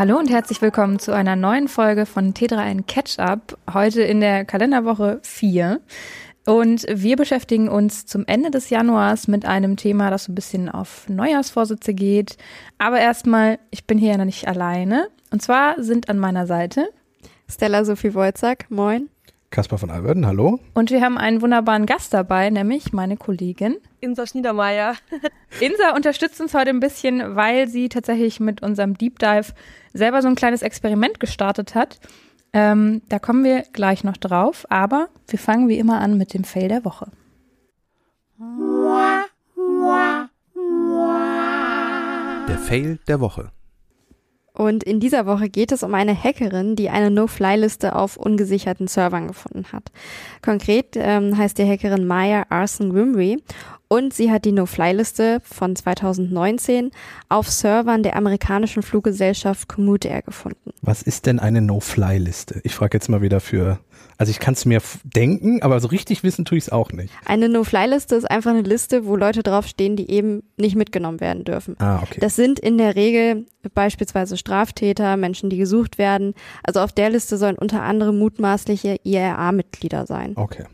Hallo und herzlich willkommen zu einer neuen Folge von T3N Catch-Up. Heute in der Kalenderwoche 4. Und wir beschäftigen uns zum Ende des Januars mit einem Thema, das so ein bisschen auf Neujahrsvorsitze geht. Aber erstmal, ich bin hier ja noch nicht alleine. Und zwar sind an meiner Seite Stella Sophie Wolzack, moin. Kaspar von Alberden, hallo. Und wir haben einen wunderbaren Gast dabei, nämlich meine Kollegin Insa Schniedermeier. Insa unterstützt uns heute ein bisschen, weil sie tatsächlich mit unserem Deep Dive selber so ein kleines Experiment gestartet hat. Ähm, da kommen wir gleich noch drauf, aber wir fangen wie immer an mit dem Fail der Woche. Der Fail der Woche. Und in dieser Woche geht es um eine Hackerin, die eine No-Fly-Liste auf ungesicherten Servern gefunden hat. Konkret ähm, heißt die Hackerin Maya Arson Grimry und sie hat die No-Fly-Liste von 2019 auf Servern der amerikanischen Fluggesellschaft Komoot Air gefunden. Was ist denn eine No-Fly-Liste? Ich frage jetzt mal wieder für, also ich kann es mir denken, aber so richtig wissen tue ich es auch nicht. Eine No-Fly-Liste ist einfach eine Liste, wo Leute draufstehen, die eben nicht mitgenommen werden dürfen. Ah, okay. Das sind in der Regel beispielsweise Straftäter, Menschen, die gesucht werden. Also auf der Liste sollen unter anderem mutmaßliche IRA-Mitglieder sein. Okay.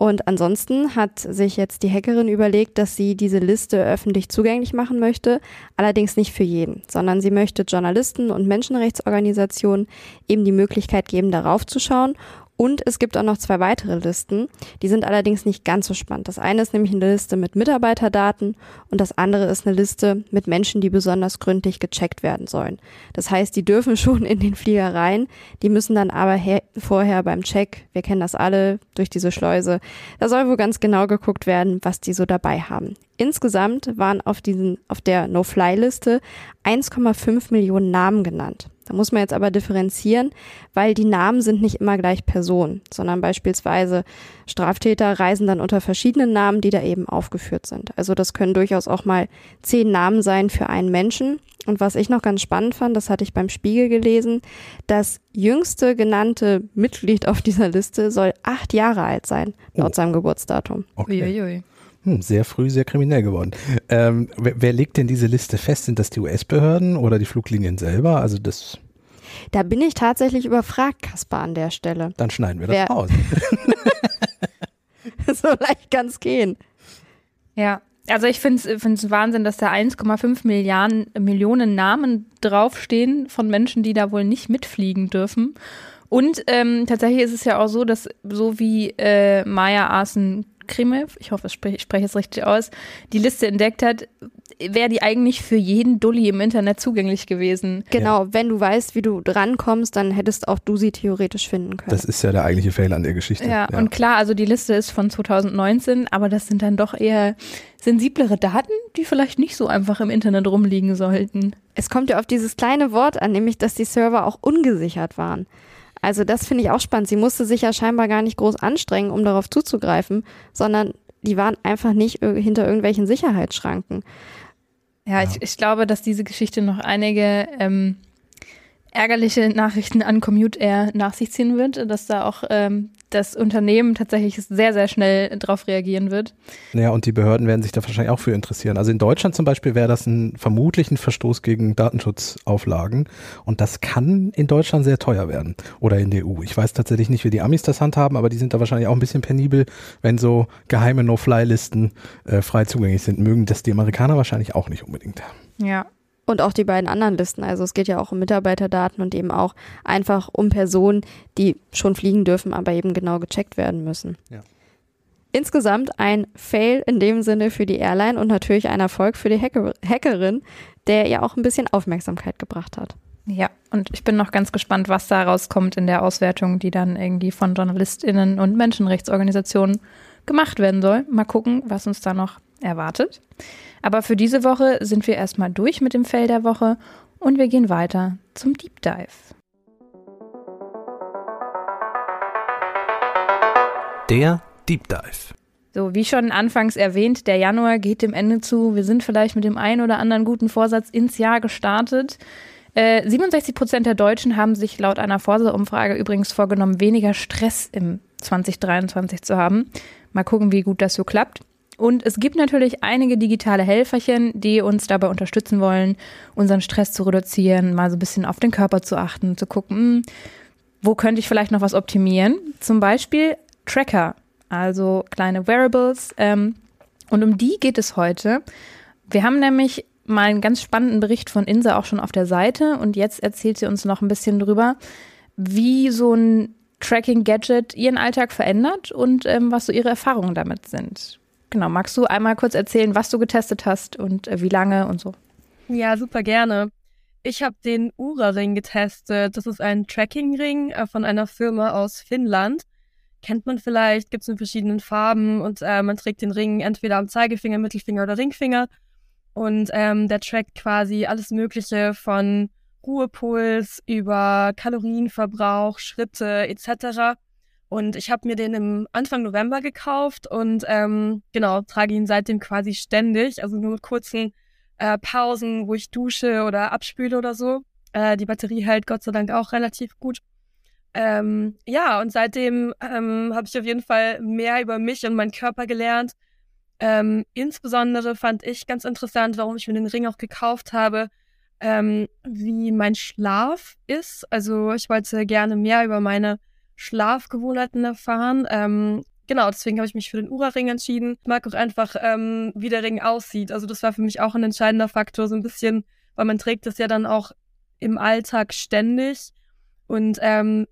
Und ansonsten hat sich jetzt die Hackerin überlegt, dass sie diese Liste öffentlich zugänglich machen möchte, allerdings nicht für jeden, sondern sie möchte Journalisten und Menschenrechtsorganisationen eben die Möglichkeit geben, darauf zu schauen und es gibt auch noch zwei weitere Listen. Die sind allerdings nicht ganz so spannend. Das eine ist nämlich eine Liste mit Mitarbeiterdaten und das andere ist eine Liste mit Menschen, die besonders gründlich gecheckt werden sollen. Das heißt, die dürfen schon in den Flieger rein, die müssen dann aber vorher beim Check, wir kennen das alle durch diese Schleuse, da soll wohl ganz genau geguckt werden, was die so dabei haben. Insgesamt waren auf diesen, auf der No-Fly-Liste 1,5 Millionen Namen genannt. Da muss man jetzt aber differenzieren, weil die Namen sind nicht immer gleich Personen, sondern beispielsweise Straftäter reisen dann unter verschiedenen Namen, die da eben aufgeführt sind. Also das können durchaus auch mal zehn Namen sein für einen Menschen. Und was ich noch ganz spannend fand, das hatte ich beim Spiegel gelesen, das jüngste genannte Mitglied auf dieser Liste soll acht Jahre alt sein, laut oh. seinem Geburtsdatum. Okay. Uiuiui. Hm, sehr früh, sehr kriminell geworden. Ähm, wer, wer, legt denn diese Liste fest? Sind das die US-Behörden oder die Fluglinien selber? Also das. Da bin ich tatsächlich überfragt, Kaspar, an der Stelle. Dann schneiden wir das wer, raus. so leicht kann es gehen. Ja, also ich finde es Wahnsinn, dass da 1,5 Milliarden Millionen Namen draufstehen von Menschen, die da wohl nicht mitfliegen dürfen. Und ähm, tatsächlich ist es ja auch so, dass so wie äh, Maya Arsen Krimev, ich hoffe, ich spreche, ich spreche es richtig aus, die Liste entdeckt hat, wäre die eigentlich für jeden Dulli im Internet zugänglich gewesen. Genau, ja. wenn du weißt, wie du drankommst, dann hättest auch du sie theoretisch finden können. Das ist ja der eigentliche Fehler an der Geschichte. Ja, ja, und klar, also die Liste ist von 2019, aber das sind dann doch eher sensiblere Daten, die vielleicht nicht so einfach im Internet rumliegen sollten. Es kommt ja auf dieses kleine Wort an, nämlich dass die Server auch ungesichert waren. Also das finde ich auch spannend. Sie musste sich ja scheinbar gar nicht groß anstrengen, um darauf zuzugreifen, sondern die waren einfach nicht hinter irgendwelchen Sicherheitsschranken. Ja, Ich, ich glaube, dass diese Geschichte noch einige ähm, ärgerliche Nachrichten an Commute Air nach sich ziehen wird, dass da auch ähm, das Unternehmen tatsächlich sehr, sehr schnell darauf reagieren wird. Ja, und die Behörden werden sich da wahrscheinlich auch für interessieren. Also in Deutschland zum Beispiel wäre das ein vermutlich ein Verstoß gegen Datenschutzauflagen und das kann in Deutschland sehr teuer werden oder in der EU. Ich weiß tatsächlich nicht, wie die Amis das handhaben, aber die sind da wahrscheinlich auch ein bisschen penibel, wenn so geheime No-Fly-Listen äh, frei zugänglich sind. Mögen das die Amerikaner wahrscheinlich auch nicht unbedingt. Ja, und auch die beiden anderen Listen. Also es geht ja auch um Mitarbeiterdaten und eben auch einfach um Personen, die schon fliegen dürfen, aber eben genau gecheckt werden müssen. Ja. Insgesamt ein Fail in dem Sinne für die Airline und natürlich ein Erfolg für die Hacker Hackerin, der ihr auch ein bisschen Aufmerksamkeit gebracht hat. Ja, und ich bin noch ganz gespannt, was da rauskommt in der Auswertung, die dann irgendwie von JournalistInnen und Menschenrechtsorganisationen gemacht werden soll. Mal gucken, was uns da noch erwartet. Aber für diese Woche sind wir erstmal durch mit dem Fell der Woche und wir gehen weiter zum Deep Dive. Der Deep Dive. So, wie schon anfangs erwähnt, der Januar geht dem Ende zu. Wir sind vielleicht mit dem einen oder anderen guten Vorsatz ins Jahr gestartet. Äh, 67 Prozent der Deutschen haben sich laut einer Forsa-Umfrage übrigens vorgenommen, weniger Stress im 2023 zu haben. Mal gucken, wie gut das so klappt. Und es gibt natürlich einige digitale Helferchen, die uns dabei unterstützen wollen, unseren Stress zu reduzieren, mal so ein bisschen auf den Körper zu achten, zu gucken, hm, wo könnte ich vielleicht noch was optimieren. Zum Beispiel Tracker, also kleine Wearables. Ähm, und um die geht es heute. Wir haben nämlich mal einen ganz spannenden Bericht von Insa auch schon auf der Seite und jetzt erzählt sie uns noch ein bisschen drüber, wie so ein Tracking-Gadget ihren Alltag verändert und ähm, was so ihre Erfahrungen damit sind. Genau, magst du einmal kurz erzählen, was du getestet hast und äh, wie lange und so? Ja, super gerne. Ich habe den Ura-Ring getestet. Das ist ein Tracking-Ring äh, von einer Firma aus Finnland. Kennt man vielleicht, gibt es in verschiedenen Farben und äh, man trägt den Ring entweder am Zeigefinger, Mittelfinger oder Ringfinger. Und ähm, der trackt quasi alles Mögliche von Ruhepuls über Kalorienverbrauch, Schritte etc. Und ich habe mir den im Anfang November gekauft und ähm, genau, trage ihn seitdem quasi ständig, also nur mit kurzen äh, Pausen, wo ich dusche oder abspüle oder so. Äh, die Batterie hält Gott sei Dank auch relativ gut. Ähm, ja, und seitdem ähm, habe ich auf jeden Fall mehr über mich und meinen Körper gelernt. Ähm, insbesondere fand ich ganz interessant, warum ich mir den Ring auch gekauft habe, ähm, wie mein Schlaf ist. Also ich wollte gerne mehr über meine Schlafgewohnheiten erfahren. Ähm, genau, deswegen habe ich mich für den Ura-Ring entschieden. Ich mag auch einfach, ähm, wie der Ring aussieht. Also das war für mich auch ein entscheidender Faktor, so ein bisschen, weil man trägt das ja dann auch im Alltag ständig. Und ähm,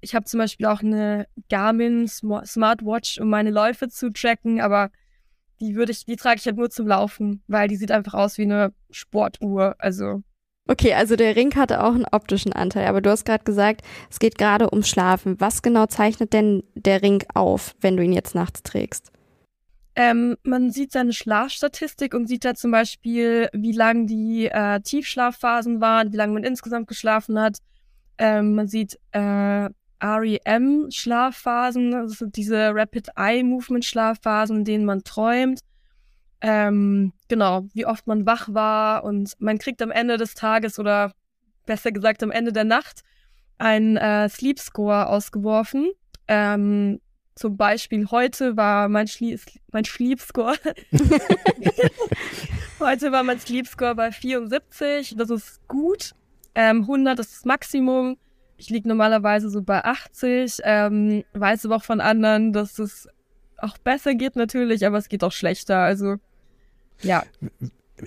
ich habe zum Beispiel auch eine Garmin Smartwatch, um meine Läufe zu tracken, aber die würde ich, die trage ich halt nur zum Laufen, weil die sieht einfach aus wie eine Sportuhr. Also Okay, also der Ring hatte auch einen optischen Anteil, aber du hast gerade gesagt, es geht gerade um Schlafen. Was genau zeichnet denn der Ring auf, wenn du ihn jetzt nachts trägst? Ähm, man sieht seine Schlafstatistik und sieht da zum Beispiel, wie lang die äh, Tiefschlafphasen waren, wie lange man insgesamt geschlafen hat. Ähm, man sieht äh, REM-Schlafphasen, also diese Rapid Eye Movement Schlafphasen, in denen man träumt ähm, genau, wie oft man wach war und man kriegt am Ende des Tages oder besser gesagt am Ende der Nacht einen äh, Sleep Score ausgeworfen. Ähm, zum Beispiel heute war mein, Schlie mein Sleep Score. heute war mein Sleep Score bei 74. Das ist gut. Ähm, 100 ist das Maximum. Ich liege normalerweise so bei 80. Ähm, weiß aber auch von anderen, dass es auch besser geht natürlich, aber es geht auch schlechter. Also ja.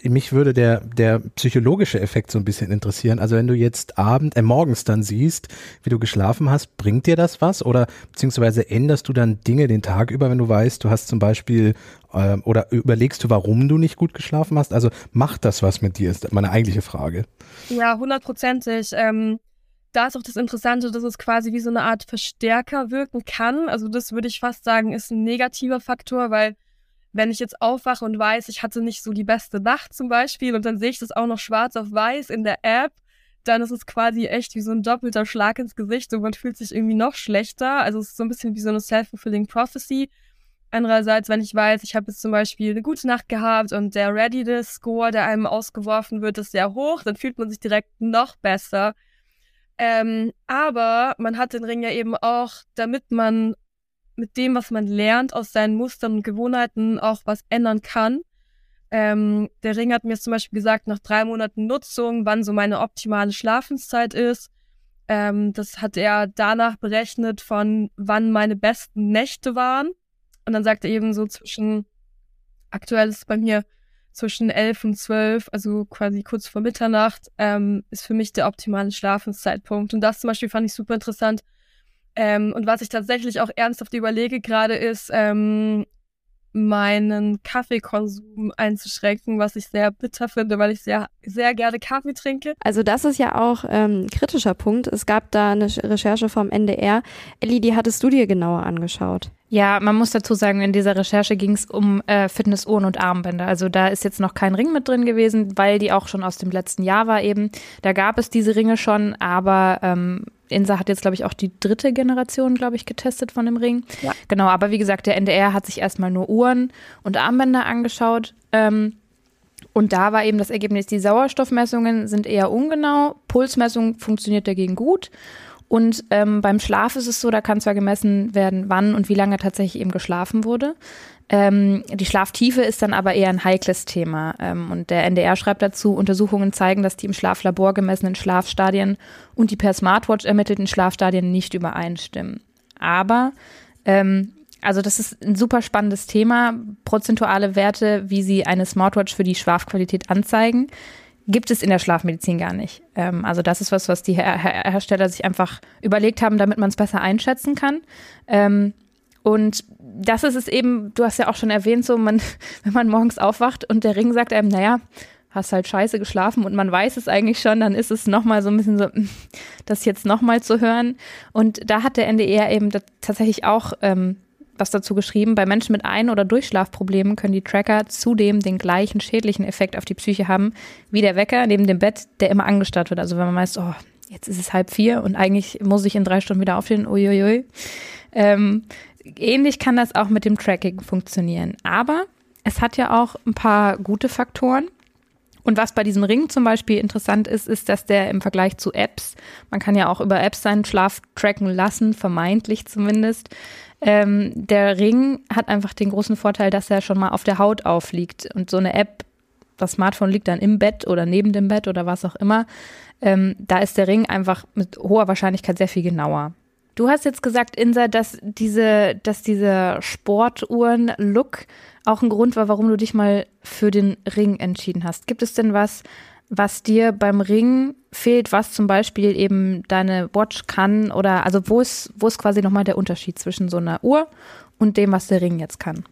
Mich würde der, der psychologische Effekt so ein bisschen interessieren. Also wenn du jetzt abend, äh, morgens dann siehst, wie du geschlafen hast, bringt dir das was? Oder beziehungsweise änderst du dann Dinge den Tag über, wenn du weißt, du hast zum Beispiel äh, oder überlegst du, warum du nicht gut geschlafen hast? Also macht das was mit dir, ist meine eigentliche Frage. Ja, hundertprozentig. Ähm, da ist auch das Interessante, dass es quasi wie so eine Art Verstärker wirken kann. Also das würde ich fast sagen, ist ein negativer Faktor, weil wenn ich jetzt aufwache und weiß, ich hatte nicht so die beste Nacht zum Beispiel und dann sehe ich das auch noch schwarz auf weiß in der App, dann ist es quasi echt wie so ein doppelter Schlag ins Gesicht und man fühlt sich irgendwie noch schlechter. Also es ist so ein bisschen wie so eine self-fulfilling prophecy. Andererseits, wenn ich weiß, ich habe jetzt zum Beispiel eine gute Nacht gehabt und der Readiness-Score, der einem ausgeworfen wird, ist sehr hoch, dann fühlt man sich direkt noch besser. Ähm, aber man hat den Ring ja eben auch, damit man mit dem, was man lernt, aus seinen Mustern und Gewohnheiten auch was ändern kann. Ähm, der Ring hat mir zum Beispiel gesagt, nach drei Monaten Nutzung, wann so meine optimale Schlafenszeit ist. Ähm, das hat er danach berechnet von wann meine besten Nächte waren. Und dann sagt er eben so zwischen, aktuell ist es bei mir zwischen elf und zwölf, also quasi kurz vor Mitternacht, ähm, ist für mich der optimale Schlafenszeitpunkt. Und das zum Beispiel fand ich super interessant, ähm, und was ich tatsächlich auch ernsthaft überlege gerade ist, ähm, meinen Kaffeekonsum einzuschränken, was ich sehr bitter finde, weil ich sehr, sehr gerne Kaffee trinke. Also das ist ja auch ähm, kritischer Punkt. Es gab da eine Recherche vom NDR. Elli, die hattest du dir genauer angeschaut? Ja, man muss dazu sagen, in dieser Recherche ging es um äh, Fitnessuhren und Armbänder. Also da ist jetzt noch kein Ring mit drin gewesen, weil die auch schon aus dem letzten Jahr war eben. Da gab es diese Ringe schon, aber ähm, Insa hat jetzt, glaube ich, auch die dritte Generation, glaube ich, getestet von dem Ring. Ja. Genau, aber wie gesagt, der NDR hat sich erstmal nur Uhren und Armbänder angeschaut. Ähm, und da war eben das Ergebnis, die Sauerstoffmessungen sind eher ungenau, Pulsmessung funktioniert dagegen gut. Und ähm, beim Schlaf ist es so, da kann zwar gemessen werden, wann und wie lange tatsächlich eben geschlafen wurde. Ähm, die Schlaftiefe ist dann aber eher ein heikles Thema. Ähm, und der NDR schreibt dazu, Untersuchungen zeigen, dass die im Schlaflabor gemessenen Schlafstadien und die per Smartwatch ermittelten Schlafstadien nicht übereinstimmen. Aber ähm, also das ist ein super spannendes Thema. Prozentuale Werte, wie sie eine Smartwatch für die Schlafqualität anzeigen, gibt es in der Schlafmedizin gar nicht. Ähm, also das ist was, was die Her Her Hersteller sich einfach überlegt haben, damit man es besser einschätzen kann. Ähm, und das ist es eben, du hast ja auch schon erwähnt, so man, wenn man morgens aufwacht und der Ring sagt einem, naja, hast halt scheiße geschlafen und man weiß es eigentlich schon, dann ist es nochmal so ein bisschen so, das jetzt nochmal zu hören. Und da hat der NDR eben tatsächlich auch ähm, was dazu geschrieben, bei Menschen mit Ein- oder Durchschlafproblemen können die Tracker zudem den gleichen schädlichen Effekt auf die Psyche haben, wie der Wecker neben dem Bett, der immer angestarrt wird. Also wenn man meint, oh, jetzt ist es halb vier und eigentlich muss ich in drei Stunden wieder aufstehen, uiuiui. Ähm, ähnlich kann das auch mit dem Tracking funktionieren. Aber es hat ja auch ein paar gute Faktoren. Und was bei diesem Ring zum Beispiel interessant ist, ist, dass der im Vergleich zu Apps, man kann ja auch über Apps seinen Schlaf tracken lassen, vermeintlich zumindest. Ähm, der Ring hat einfach den großen Vorteil, dass er schon mal auf der Haut aufliegt. Und so eine App, das Smartphone liegt dann im Bett oder neben dem Bett oder was auch immer. Ähm, da ist der Ring einfach mit hoher Wahrscheinlichkeit sehr viel genauer. Du hast jetzt gesagt, Insa, dass diese, dass dieser Sportuhren-Look auch ein Grund war, warum du dich mal für den Ring entschieden hast. Gibt es denn was, was dir beim Ring fehlt, was zum Beispiel eben deine Watch kann oder also wo ist, wo ist quasi nochmal der Unterschied zwischen so einer Uhr und dem, was der Ring jetzt kann?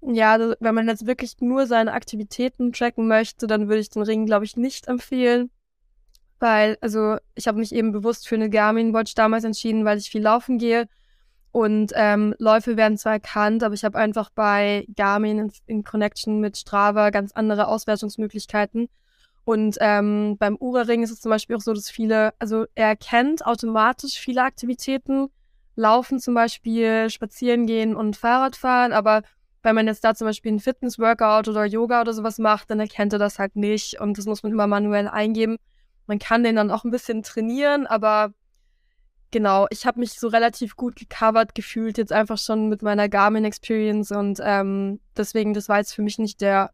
Ja, also wenn man jetzt wirklich nur seine Aktivitäten tracken möchte, dann würde ich den Ring, glaube ich, nicht empfehlen weil, also ich habe mich eben bewusst für eine Garmin Watch damals entschieden, weil ich viel laufen gehe. Und ähm, Läufe werden zwar erkannt, aber ich habe einfach bei Garmin in, in, Connection mit Strava ganz andere Auswertungsmöglichkeiten. Und ähm, beim Ura-Ring ist es zum Beispiel auch so, dass viele, also er erkennt automatisch viele Aktivitäten, Laufen zum Beispiel, Spazieren gehen und Fahrradfahren, aber wenn man jetzt da zum Beispiel ein Fitness-Workout oder Yoga oder sowas macht, dann erkennt er das halt nicht und das muss man immer manuell eingeben. Man kann den dann auch ein bisschen trainieren, aber genau, ich habe mich so relativ gut gecovert gefühlt, jetzt einfach schon mit meiner Garmin Experience und ähm, deswegen, das war jetzt für mich nicht der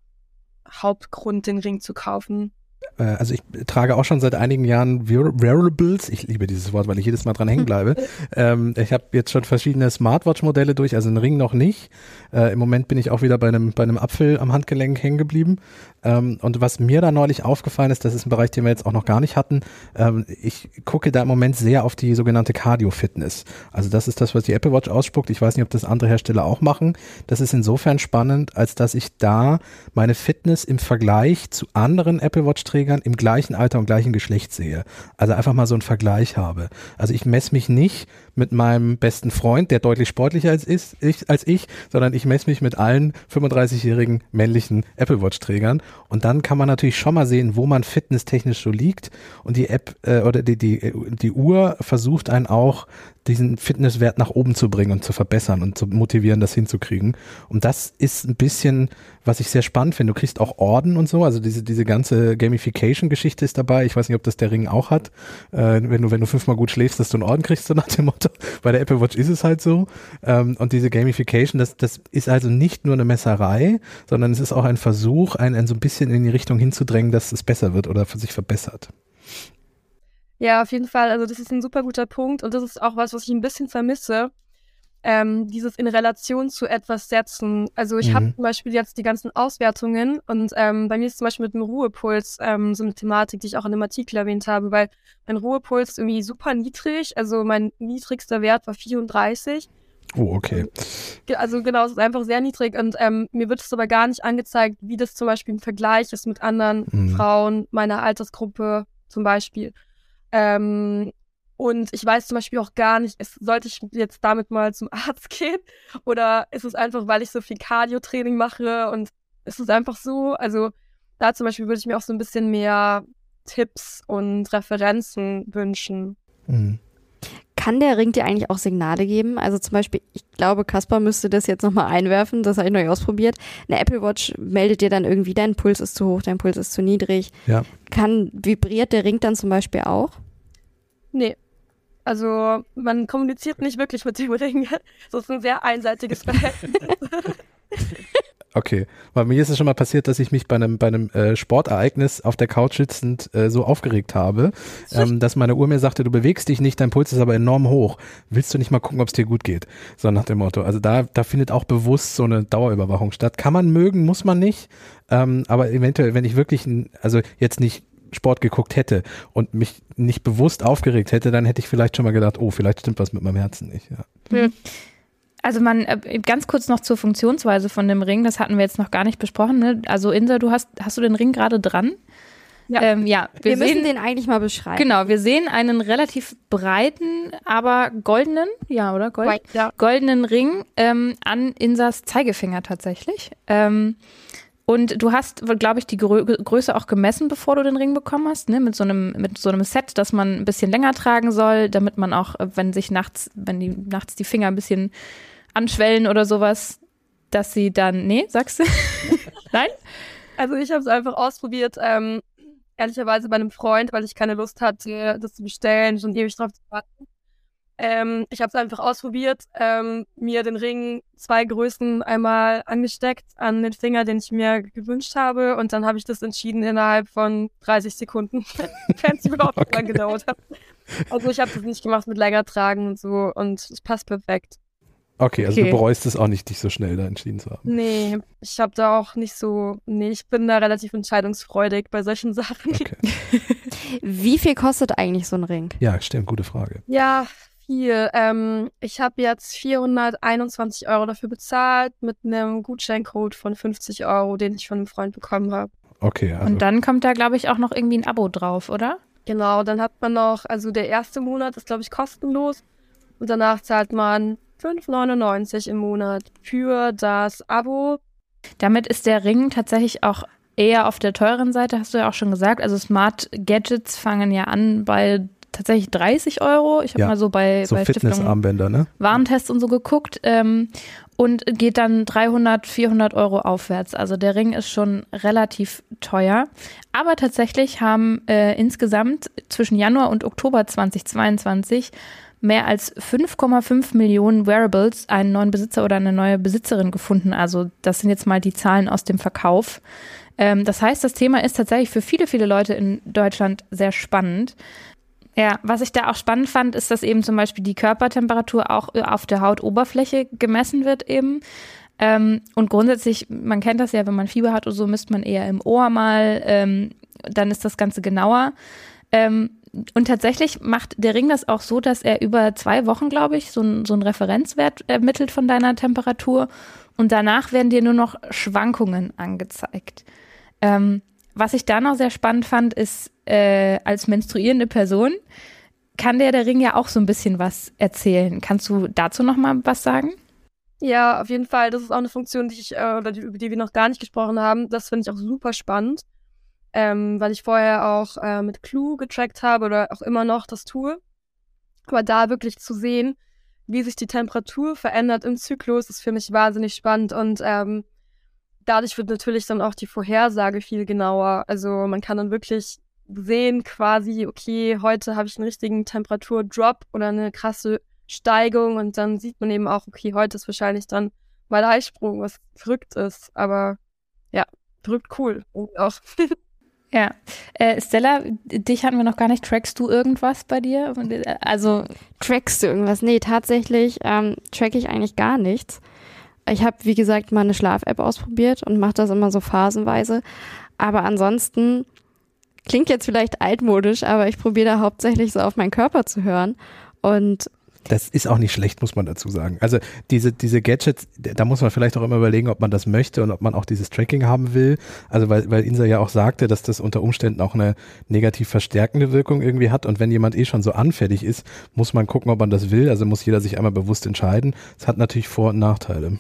Hauptgrund, den Ring zu kaufen. Äh, also ich trage auch schon seit einigen Jahren Wearables. Ich liebe dieses Wort, weil ich jedes Mal dran hängen bleibe. ähm, ich habe jetzt schon verschiedene Smartwatch-Modelle durch, also einen Ring noch nicht. Äh, Im Moment bin ich auch wieder bei einem, bei einem Apfel am Handgelenk hängen geblieben. Ähm, und was mir da neulich aufgefallen ist, das ist ein Bereich, den wir jetzt auch noch gar nicht hatten. Ähm, ich gucke da im Moment sehr auf die sogenannte Cardio-Fitness. Also das ist das, was die Apple Watch ausspuckt. Ich weiß nicht, ob das andere Hersteller auch machen. Das ist insofern spannend, als dass ich da meine Fitness im Vergleich zu anderen Apple Watch-Trägern im gleichen Alter und gleichen Geschlecht sehe. Also einfach mal so einen Vergleich habe. Also ich messe mich nicht mit meinem besten Freund, der deutlich sportlicher als, ist, ich, als ich, sondern ich messe mich mit allen 35-jährigen männlichen Apple Watch-Trägern. Und dann kann man natürlich schon mal sehen, wo man fitnesstechnisch so liegt. Und die App äh, oder die, die, die Uhr versucht einen auch diesen Fitnesswert nach oben zu bringen und zu verbessern und zu motivieren, das hinzukriegen. Und das ist ein bisschen, was ich sehr spannend finde. Du kriegst auch Orden und so, also diese, diese ganze Gamification-Geschichte ist dabei. Ich weiß nicht, ob das der Ring auch hat. Äh, wenn du, wenn du fünfmal gut schläfst, dass du einen Orden kriegst, so nach dem Motto. Bei der Apple Watch ist es halt so. Ähm, und diese Gamification, das, das ist also nicht nur eine Messerei, sondern es ist auch ein Versuch, einen, einen so ein bisschen in die Richtung hinzudrängen, dass es besser wird oder für sich verbessert. Ja, auf jeden Fall. Also das ist ein super guter Punkt und das ist auch was, was ich ein bisschen vermisse. Ähm, dieses in Relation zu etwas setzen. Also ich mhm. habe zum Beispiel jetzt die ganzen Auswertungen und ähm, bei mir ist zum Beispiel mit dem Ruhepuls ähm, so eine Thematik, die ich auch in dem Artikel erwähnt habe, weil mein Ruhepuls ist irgendwie super niedrig. Also mein niedrigster Wert war 34. Oh, okay. Also genau, es ist einfach sehr niedrig und ähm, mir wird es aber gar nicht angezeigt, wie das zum Beispiel im Vergleich ist mit anderen mhm. Frauen meiner Altersgruppe zum Beispiel. Ähm, und ich weiß zum Beispiel auch gar nicht, ist, sollte ich jetzt damit mal zum Arzt gehen? Oder ist es einfach, weil ich so viel Cardio-Training mache und ist es einfach so? Also da zum Beispiel würde ich mir auch so ein bisschen mehr Tipps und Referenzen wünschen. Mhm. Kann der Ring dir eigentlich auch Signale geben? Also zum Beispiel, ich glaube, Kaspar müsste das jetzt nochmal einwerfen, das habe ich neu ausprobiert. Eine Apple Watch meldet dir dann irgendwie, dein Puls ist zu hoch, dein Puls ist zu niedrig. Ja. Kann, vibriert der Ring dann zum Beispiel auch? Nee. Also man kommuniziert nicht wirklich mit dem Ring. Das ist ein sehr einseitiges Verhältnis. Okay, weil mir ist es schon mal passiert, dass ich mich bei einem, bei einem äh, Sportereignis auf der Couch sitzend äh, so aufgeregt habe, ähm, dass meine Uhr mir sagte, du bewegst dich nicht, dein Puls ist aber enorm hoch. Willst du nicht mal gucken, ob es dir gut geht? So nach dem Motto. Also da, da findet auch bewusst so eine Dauerüberwachung statt. Kann man mögen, muss man nicht. Ähm, aber eventuell, wenn ich wirklich, also jetzt nicht Sport geguckt hätte und mich nicht bewusst aufgeregt hätte, dann hätte ich vielleicht schon mal gedacht, oh, vielleicht stimmt was mit meinem Herzen nicht. Ja. Mhm. Also man, äh, ganz kurz noch zur Funktionsweise von dem Ring, das hatten wir jetzt noch gar nicht besprochen. Ne? Also Insa, du hast, hast du den Ring gerade dran? Ja, ähm, ja wir, wir sehen, müssen den eigentlich mal beschreiben. Genau, wir sehen einen relativ breiten, aber goldenen, ja, oder? Gold, right, ja. Goldenen Ring ähm, an Insas Zeigefinger tatsächlich. Ähm, und du hast, glaube ich, die Grö Größe auch gemessen, bevor du den Ring bekommen hast, ne? Mit so einem, mit so einem Set, das man ein bisschen länger tragen soll, damit man auch, wenn sich nachts, wenn die nachts die Finger ein bisschen anschwellen oder sowas, dass sie dann. Nee, sagst du? Nein? Also ich habe es einfach ausprobiert, ähm, ehrlicherweise bei einem Freund, weil ich keine Lust hatte, das zu bestellen, schon ewig drauf zu warten. Ähm, ich habe es einfach ausprobiert, ähm, mir den Ring zwei Größen einmal angesteckt an den Finger, den ich mir gewünscht habe, und dann habe ich das entschieden innerhalb von 30 Sekunden, wenn es überhaupt okay. lang gedauert hat. Also ich habe das nicht gemacht mit länger tragen und so, und es passt perfekt. Okay, also okay. du bereust es auch nicht, dich so schnell da entschieden zu haben. Nee, ich habe da auch nicht so, nee, ich bin da relativ entscheidungsfreudig bei solchen Sachen. Okay. Wie viel kostet eigentlich so ein Ring? Ja, stimmt, gute Frage. Ja, viel. Ähm, ich habe jetzt 421 Euro dafür bezahlt mit einem Gutscheincode von 50 Euro, den ich von einem Freund bekommen habe. Okay. Also. Und dann kommt da, glaube ich, auch noch irgendwie ein Abo drauf, oder? Genau, dann hat man noch, also der erste Monat ist, glaube ich, kostenlos und danach zahlt man 5,99 im Monat für das Abo. Damit ist der Ring tatsächlich auch eher auf der teuren Seite, hast du ja auch schon gesagt. Also Smart Gadgets fangen ja an bei tatsächlich 30 Euro. Ich habe ja, mal so bei, so bei Fitnessarmbänder, ne? Warntests und so geguckt ähm, und geht dann 300, 400 Euro aufwärts. Also der Ring ist schon relativ teuer. Aber tatsächlich haben äh, insgesamt zwischen Januar und Oktober 2022 mehr als 5,5 Millionen Wearables einen neuen Besitzer oder eine neue Besitzerin gefunden. Also das sind jetzt mal die Zahlen aus dem Verkauf. Ähm, das heißt, das Thema ist tatsächlich für viele, viele Leute in Deutschland sehr spannend. Ja, was ich da auch spannend fand, ist, dass eben zum Beispiel die Körpertemperatur auch auf der Hautoberfläche gemessen wird eben. Ähm, und grundsätzlich, man kennt das ja, wenn man Fieber hat oder so, misst man eher im Ohr mal, ähm, dann ist das Ganze genauer. Ähm, und tatsächlich macht der Ring das auch so, dass er über zwei Wochen, glaube ich, so, so einen Referenzwert ermittelt von deiner Temperatur. Und danach werden dir nur noch Schwankungen angezeigt. Ähm, was ich da noch sehr spannend fand, ist, äh, als menstruierende Person kann der, der Ring ja auch so ein bisschen was erzählen. Kannst du dazu noch mal was sagen? Ja, auf jeden Fall. Das ist auch eine Funktion, die ich, äh, die, über die wir noch gar nicht gesprochen haben. Das finde ich auch super spannend ähm, weil ich vorher auch äh, mit Clue getrackt habe oder auch immer noch das tue. Aber da wirklich zu sehen, wie sich die Temperatur verändert im Zyklus, ist für mich wahnsinnig spannend und ähm, dadurch wird natürlich dann auch die Vorhersage viel genauer. Also man kann dann wirklich sehen quasi, okay, heute habe ich einen richtigen Temperaturdrop oder eine krasse Steigung und dann sieht man eben auch, okay, heute ist wahrscheinlich dann mal Eisprung, was verrückt ist, aber ja, verrückt cool. Und auch Ja. Äh, Stella, dich hatten wir noch gar nicht. Trackst du irgendwas bei dir? Also. Trackst du irgendwas? Nee, tatsächlich ähm, track ich eigentlich gar nichts. Ich habe, wie gesagt, mal eine Schlaf-App ausprobiert und mache das immer so phasenweise. Aber ansonsten klingt jetzt vielleicht altmodisch, aber ich probiere da hauptsächlich so auf meinen Körper zu hören. Und das ist auch nicht schlecht, muss man dazu sagen. Also diese, diese Gadgets, da muss man vielleicht auch immer überlegen, ob man das möchte und ob man auch dieses Tracking haben will. Also weil, weil Insa ja auch sagte, dass das unter Umständen auch eine negativ verstärkende Wirkung irgendwie hat. Und wenn jemand eh schon so anfällig ist, muss man gucken, ob man das will. Also muss jeder sich einmal bewusst entscheiden. Es hat natürlich Vor- und Nachteile.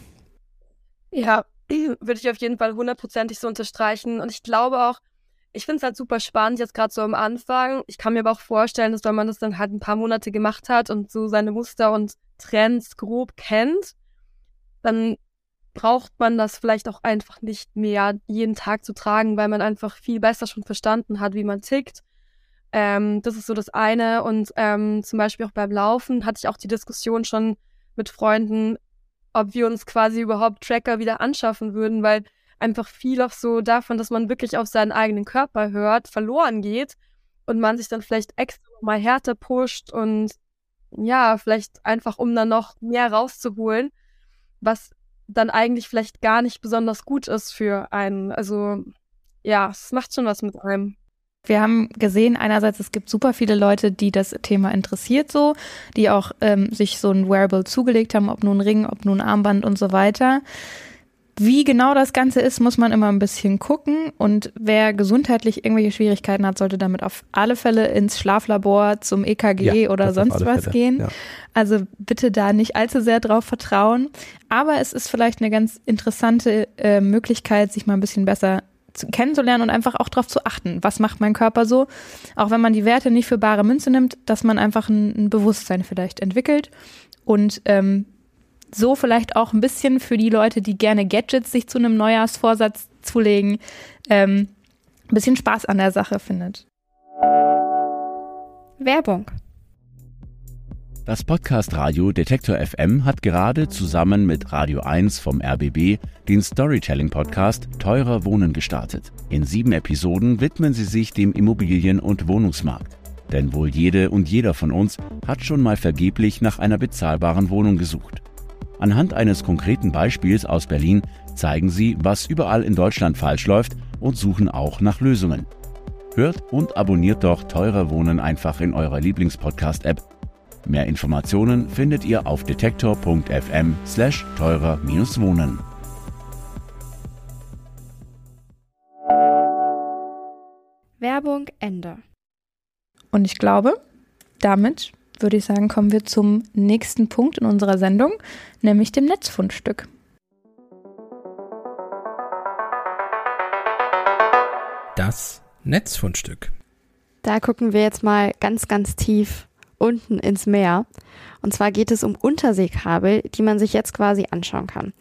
Ja, würde ich auf jeden Fall hundertprozentig so unterstreichen. Und ich glaube auch, ich finde es halt super spannend, jetzt gerade so am Anfang. Ich kann mir aber auch vorstellen, dass wenn man das dann halt ein paar Monate gemacht hat und so seine Muster und Trends grob kennt, dann braucht man das vielleicht auch einfach nicht mehr jeden Tag zu tragen, weil man einfach viel besser schon verstanden hat, wie man tickt. Ähm, das ist so das eine. Und ähm, zum Beispiel auch beim Laufen hatte ich auch die Diskussion schon mit Freunden, ob wir uns quasi überhaupt Tracker wieder anschaffen würden, weil einfach viel auch so davon, dass man wirklich auf seinen eigenen Körper hört, verloren geht und man sich dann vielleicht extra mal härter pusht und ja, vielleicht einfach um dann noch mehr rauszuholen, was dann eigentlich vielleicht gar nicht besonders gut ist für einen. Also ja, es macht schon was mit einem. Wir haben gesehen, einerseits, es gibt super viele Leute, die das Thema interessiert so, die auch ähm, sich so ein Wearable zugelegt haben, ob nun Ring, ob nun Armband und so weiter. Wie genau das Ganze ist, muss man immer ein bisschen gucken. Und wer gesundheitlich irgendwelche Schwierigkeiten hat, sollte damit auf alle Fälle ins Schlaflabor zum EKG ja, oder sonst was Fälle. gehen. Ja. Also bitte da nicht allzu sehr drauf vertrauen. Aber es ist vielleicht eine ganz interessante äh, Möglichkeit, sich mal ein bisschen besser kennenzulernen und einfach auch darauf zu achten, was macht mein Körper so. Auch wenn man die Werte nicht für bare Münze nimmt, dass man einfach ein, ein Bewusstsein vielleicht entwickelt und ähm, so vielleicht auch ein bisschen für die Leute, die gerne Gadgets sich zu einem Neujahrsvorsatz zulegen, ähm, ein bisschen Spaß an der Sache findet. Werbung. Das Podcast Radio Detektor FM hat gerade zusammen mit Radio 1 vom RBB den Storytelling Podcast Teurer Wohnen gestartet. In sieben Episoden widmen sie sich dem Immobilien- und Wohnungsmarkt. Denn wohl jede und jeder von uns hat schon mal vergeblich nach einer bezahlbaren Wohnung gesucht. Anhand eines konkreten Beispiels aus Berlin zeigen sie, was überall in Deutschland falsch läuft und suchen auch nach Lösungen. Hört und abonniert doch Teurer Wohnen einfach in eurer Lieblingspodcast-App. Mehr Informationen findet ihr auf detektor.fm slash teurer-wohnen. Werbung Ende. Und ich glaube, damit würde ich sagen, kommen wir zum nächsten Punkt in unserer Sendung, nämlich dem Netzfundstück. Das Netzfundstück. Da gucken wir jetzt mal ganz, ganz tief unten ins Meer. Und zwar geht es um Unterseekabel, die man sich jetzt quasi anschauen kann.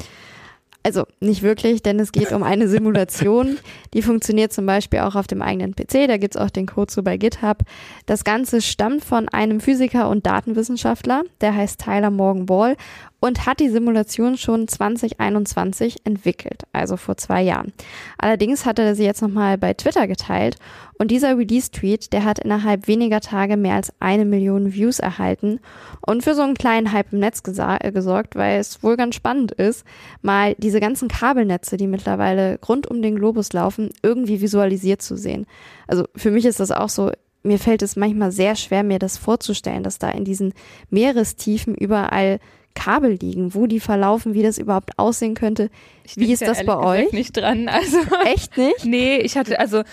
Also nicht wirklich, denn es geht um eine Simulation. Die funktioniert zum Beispiel auch auf dem eigenen PC. Da gibt's auch den Code so bei GitHub. Das Ganze stammt von einem Physiker und Datenwissenschaftler, der heißt Tyler Morgan Ball und hat die Simulation schon 2021 entwickelt, also vor zwei Jahren. Allerdings hat er sie jetzt nochmal bei Twitter geteilt und dieser Release-Tweet, der hat innerhalb weniger Tage mehr als eine Million Views erhalten und für so einen kleinen Hype im Netz äh, gesorgt, weil es wohl ganz spannend ist, mal diese ganzen Kabelnetze, die mittlerweile rund um den Globus laufen, irgendwie visualisiert zu sehen. Also für mich ist das auch so, mir fällt es manchmal sehr schwer, mir das vorzustellen, dass da in diesen Meerestiefen überall Kabel liegen, wo die verlaufen, wie das überhaupt aussehen könnte. Ich wie ist das bei euch? Nicht dran. Also echt nicht? Nee, ich hatte also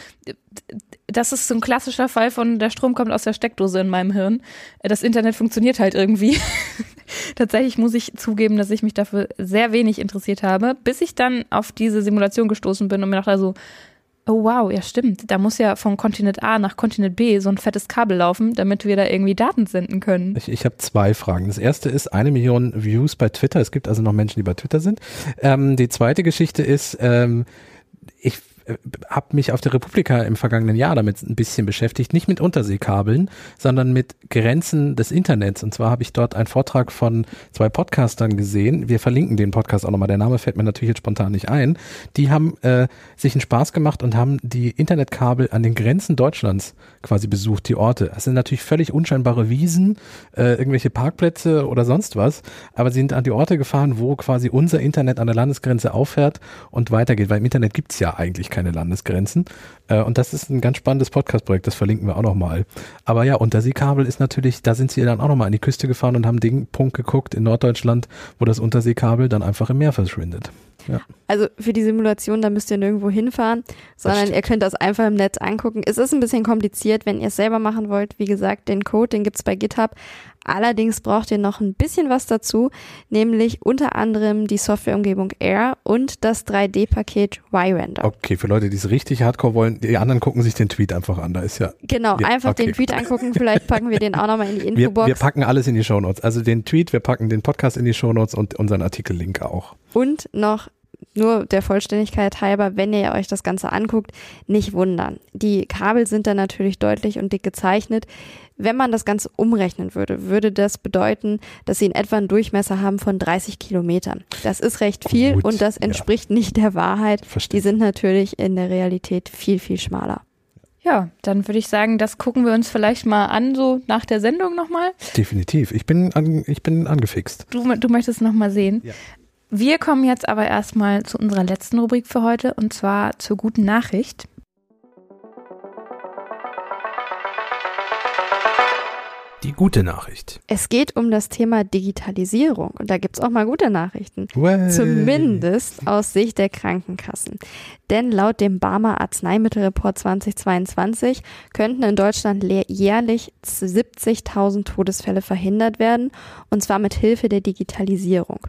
das ist so ein klassischer Fall von der Strom kommt aus der Steckdose in meinem Hirn. Das Internet funktioniert halt irgendwie. Tatsächlich muss ich zugeben, dass ich mich dafür sehr wenig interessiert habe, bis ich dann auf diese Simulation gestoßen bin und mir dachte so, Oh wow, ja stimmt. Da muss ja von Kontinent A nach Kontinent B so ein fettes Kabel laufen, damit wir da irgendwie Daten senden können. Ich, ich habe zwei Fragen. Das erste ist eine Million Views bei Twitter. Es gibt also noch Menschen, die bei Twitter sind. Ähm, die zweite Geschichte ist, ähm, ich habe mich auf der Republika im vergangenen Jahr damit ein bisschen beschäftigt, nicht mit Unterseekabeln, sondern mit Grenzen des Internets. Und zwar habe ich dort einen Vortrag von zwei Podcastern gesehen. Wir verlinken den Podcast auch nochmal. Der Name fällt mir natürlich jetzt spontan nicht ein. Die haben äh, sich einen Spaß gemacht und haben die Internetkabel an den Grenzen Deutschlands quasi besucht, die Orte. Das sind natürlich völlig unscheinbare Wiesen, äh, irgendwelche Parkplätze oder sonst was. Aber sie sind an die Orte gefahren, wo quasi unser Internet an der Landesgrenze aufhört und weitergeht. Weil im Internet gibt's ja eigentlich keine Landesgrenzen. Äh, und das ist ein ganz spannendes Podcast-Projekt, das verlinken wir auch nochmal. Aber ja, Unterseekabel ist natürlich, da sind sie dann auch nochmal an die Küste gefahren und haben den Punkt geguckt in Norddeutschland, wo das Unterseekabel dann einfach im Meer verschwindet. Ja. Also für die Simulation, da müsst ihr nirgendwo hinfahren, sondern ihr könnt das einfach im Netz angucken. Es ist ein bisschen kompliziert, wenn ihr es selber machen wollt. Wie gesagt, den Code, den gibt's bei GitHub. Allerdings braucht ihr noch ein bisschen was dazu, nämlich unter anderem die Softwareumgebung Air und das 3D-Paket Y-Render. Okay, für Leute, die es richtig hardcore wollen, die anderen gucken sich den Tweet einfach an. Da ist ja. Genau, ja, einfach okay. den Tweet angucken. Vielleicht packen wir den auch nochmal in die Infobox. Wir, wir packen alles in die Shownotes. Also den Tweet, wir packen den Podcast in die Shownotes und unseren Artikellink auch. Und noch nur der Vollständigkeit halber, wenn ihr euch das Ganze anguckt, nicht wundern. Die Kabel sind dann natürlich deutlich und dick gezeichnet. Wenn man das Ganze umrechnen würde, würde das bedeuten, dass sie in etwa einen Durchmesser haben von 30 Kilometern. Das ist recht viel Gut, und das ja. entspricht nicht der Wahrheit. Verstehe. Die sind natürlich in der Realität viel, viel schmaler. Ja, dann würde ich sagen, das gucken wir uns vielleicht mal an, so nach der Sendung nochmal. Definitiv. Ich bin, an, ich bin angefixt. Du, du möchtest nochmal sehen. Ja. Wir kommen jetzt aber erstmal zu unserer letzten Rubrik für heute und zwar zur guten Nachricht. Die gute Nachricht. Es geht um das Thema Digitalisierung und da gibt's auch mal gute Nachrichten. Way. Zumindest aus Sicht der Krankenkassen. Denn laut dem Barmer Arzneimittelreport 2022 könnten in Deutschland jährlich 70.000 Todesfälle verhindert werden, und zwar mit Hilfe der Digitalisierung.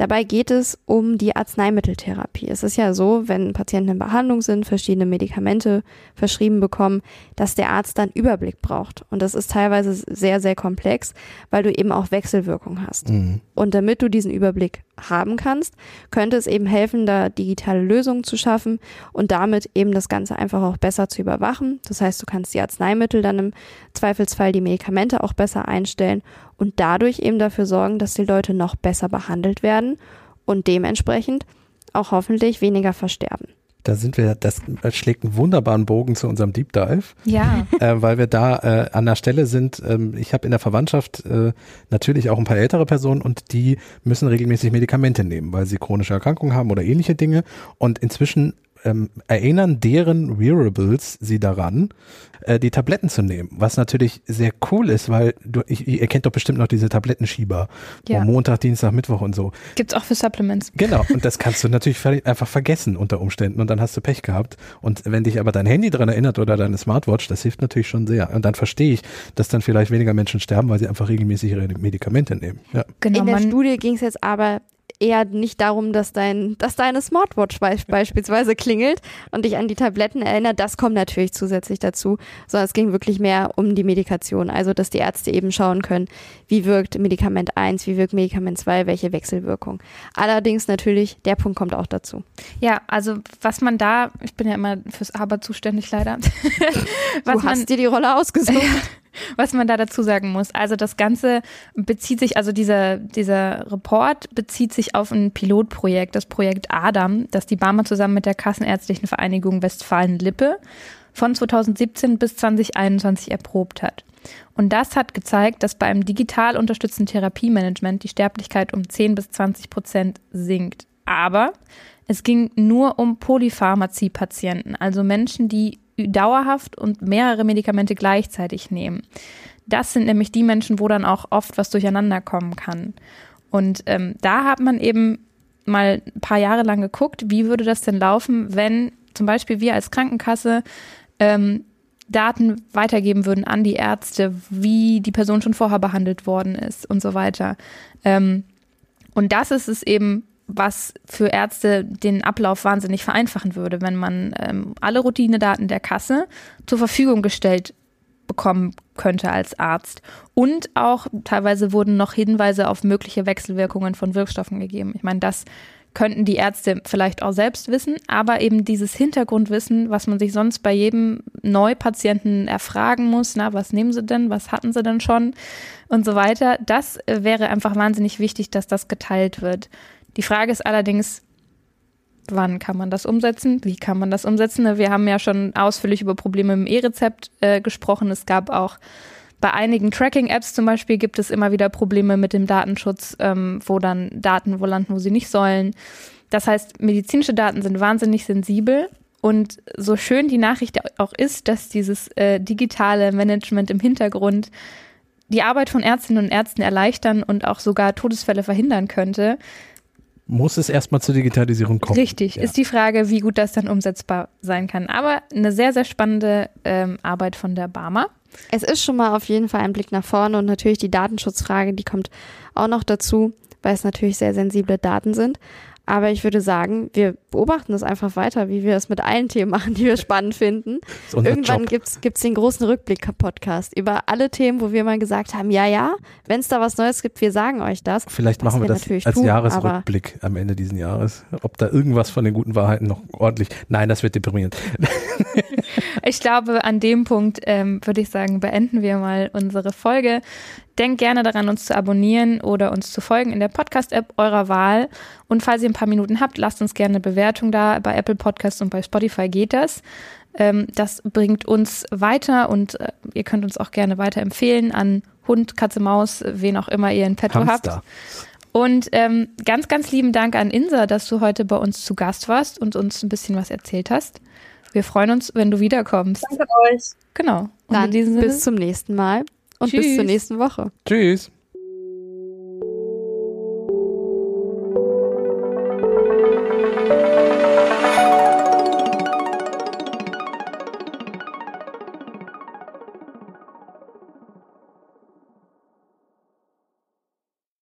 Dabei geht es um die Arzneimitteltherapie. Es ist ja so, wenn Patienten in Behandlung sind, verschiedene Medikamente verschrieben bekommen, dass der Arzt dann Überblick braucht. Und das ist teilweise sehr, sehr komplex, weil du eben auch Wechselwirkung hast. Mhm. Und damit du diesen Überblick haben kannst, könnte es eben helfen, da digitale Lösungen zu schaffen und damit eben das Ganze einfach auch besser zu überwachen. Das heißt, du kannst die Arzneimittel dann im Zweifelsfall die Medikamente auch besser einstellen und dadurch eben dafür sorgen, dass die Leute noch besser behandelt werden und dementsprechend auch hoffentlich weniger versterben. Da sind wir, das schlägt einen wunderbaren Bogen zu unserem Deep Dive. Ja, äh, weil wir da äh, an der Stelle sind. Ähm, ich habe in der Verwandtschaft äh, natürlich auch ein paar ältere Personen und die müssen regelmäßig Medikamente nehmen, weil sie chronische Erkrankungen haben oder ähnliche Dinge. Und inzwischen ähm, erinnern deren Wearables sie daran, äh, die Tabletten zu nehmen, was natürlich sehr cool ist, weil du, ich, ihr kennt doch bestimmt noch diese Tablettenschieber, Ja. wo Montag, Dienstag, Mittwoch und so. gibt's auch für Supplements. Genau, und das kannst du natürlich einfach vergessen unter Umständen und dann hast du Pech gehabt. Und wenn dich aber dein Handy daran erinnert oder deine Smartwatch, das hilft natürlich schon sehr. Und dann verstehe ich, dass dann vielleicht weniger Menschen sterben, weil sie einfach regelmäßig ihre Medikamente nehmen. Ja. Genau, In der man, Studie ging es jetzt aber eher nicht darum, dass dein, dass deine Smartwatch be beispielsweise klingelt und dich an die Tabletten erinnert. Das kommt natürlich zusätzlich dazu, sondern es ging wirklich mehr um die Medikation. Also, dass die Ärzte eben schauen können, wie wirkt Medikament 1, wie wirkt Medikament 2, welche Wechselwirkung. Allerdings natürlich, der Punkt kommt auch dazu. ja, also was man da, ich bin ja immer fürs Aber zuständig leider. was du man, hast dir die Rolle ausgesucht. Was man da dazu sagen muss. Also das Ganze bezieht sich, also dieser, dieser Report bezieht sich auf ein Pilotprojekt, das Projekt Adam, das die Barmer zusammen mit der Kassenärztlichen Vereinigung Westfalen-Lippe von 2017 bis 2021 erprobt hat. Und das hat gezeigt, dass bei einem digital unterstützten Therapiemanagement die Sterblichkeit um 10 bis 20 Prozent sinkt. Aber es ging nur um Polypharmazie-Patienten, also Menschen, die dauerhaft und mehrere Medikamente gleichzeitig nehmen. Das sind nämlich die Menschen, wo dann auch oft was durcheinander kommen kann. Und ähm, da hat man eben mal ein paar Jahre lang geguckt, wie würde das denn laufen, wenn zum Beispiel wir als Krankenkasse ähm, Daten weitergeben würden an die Ärzte, wie die Person schon vorher behandelt worden ist und so weiter. Ähm, und das ist es eben, was für Ärzte den Ablauf wahnsinnig vereinfachen würde, wenn man ähm, alle Routinedaten der Kasse zur Verfügung gestellt bekommen könnte als Arzt. Und auch teilweise wurden noch Hinweise auf mögliche Wechselwirkungen von Wirkstoffen gegeben. Ich meine, das könnten die Ärzte vielleicht auch selbst wissen, aber eben dieses Hintergrundwissen, was man sich sonst bei jedem Neupatienten erfragen muss, na, was nehmen sie denn, was hatten sie denn schon und so weiter, das äh, wäre einfach wahnsinnig wichtig, dass das geteilt wird. Die Frage ist allerdings, wann kann man das umsetzen? Wie kann man das umsetzen? Wir haben ja schon ausführlich über Probleme im E-Rezept äh, gesprochen. Es gab auch bei einigen Tracking-Apps zum Beispiel gibt es immer wieder Probleme mit dem Datenschutz, ähm, wo dann Daten wo landen, wo sie nicht sollen. Das heißt, medizinische Daten sind wahnsinnig sensibel. Und so schön die Nachricht auch ist, dass dieses äh, digitale Management im Hintergrund die Arbeit von Ärztinnen und Ärzten erleichtern und auch sogar Todesfälle verhindern könnte, Muss es erstmal zur Digitalisierung kommen? Richtig, Ja. ist die Frage, wie gut das dann umsetzbar sein kann. Aber eine sehr, sehr spannende ähm, Arbeit von der Barmer. Es ist schon mal auf jeden Fall ein Blick nach vorne und natürlich die Datenschutzfrage, die kommt auch noch dazu, weil es natürlich sehr sensible Daten sind. Aber ich würde sagen, wir beobachten das einfach weiter, wie wir es mit allen Themen machen, die wir spannend finden. Irgendwann gibt es den großen Rückblick-Podcast über alle Themen, wo wir mal gesagt haben, ja, ja, wenn es da was Neues gibt, wir sagen euch das. Vielleicht machen wir das als tun, Jahresrückblick am Ende dieses Jahres. Ob da irgendwas von den guten Wahrheiten noch ordentlich. Nein, das wird deprimierend. ich glaube, an dem Punkt ähm, würde ich sagen, beenden wir mal unsere Folge. Denkt gerne daran, uns zu abonnieren oder uns zu folgen in der Podcast-App eurer Wahl. Und falls ihr ein paar Minuten habt, lasst uns gerne eine Bewertung da. Bei Apple Podcasts und bei Spotify geht das. Ähm, das bringt uns weiter und äh, ihr könnt uns auch gerne weiterempfehlen an Hund, Katze, Maus, wen auch immer ihr in petto Hamster. habt. Und ähm, ganz, ganz lieben Dank an Insa, dass du heute bei uns zu Gast warst und uns ein bisschen was erzählt hast. Wir freuen uns, wenn du wiederkommst. Danke euch. Genau. Und Dann bis zum nächsten Mal und Tschüss. bis zur nächsten Woche. Tschüss.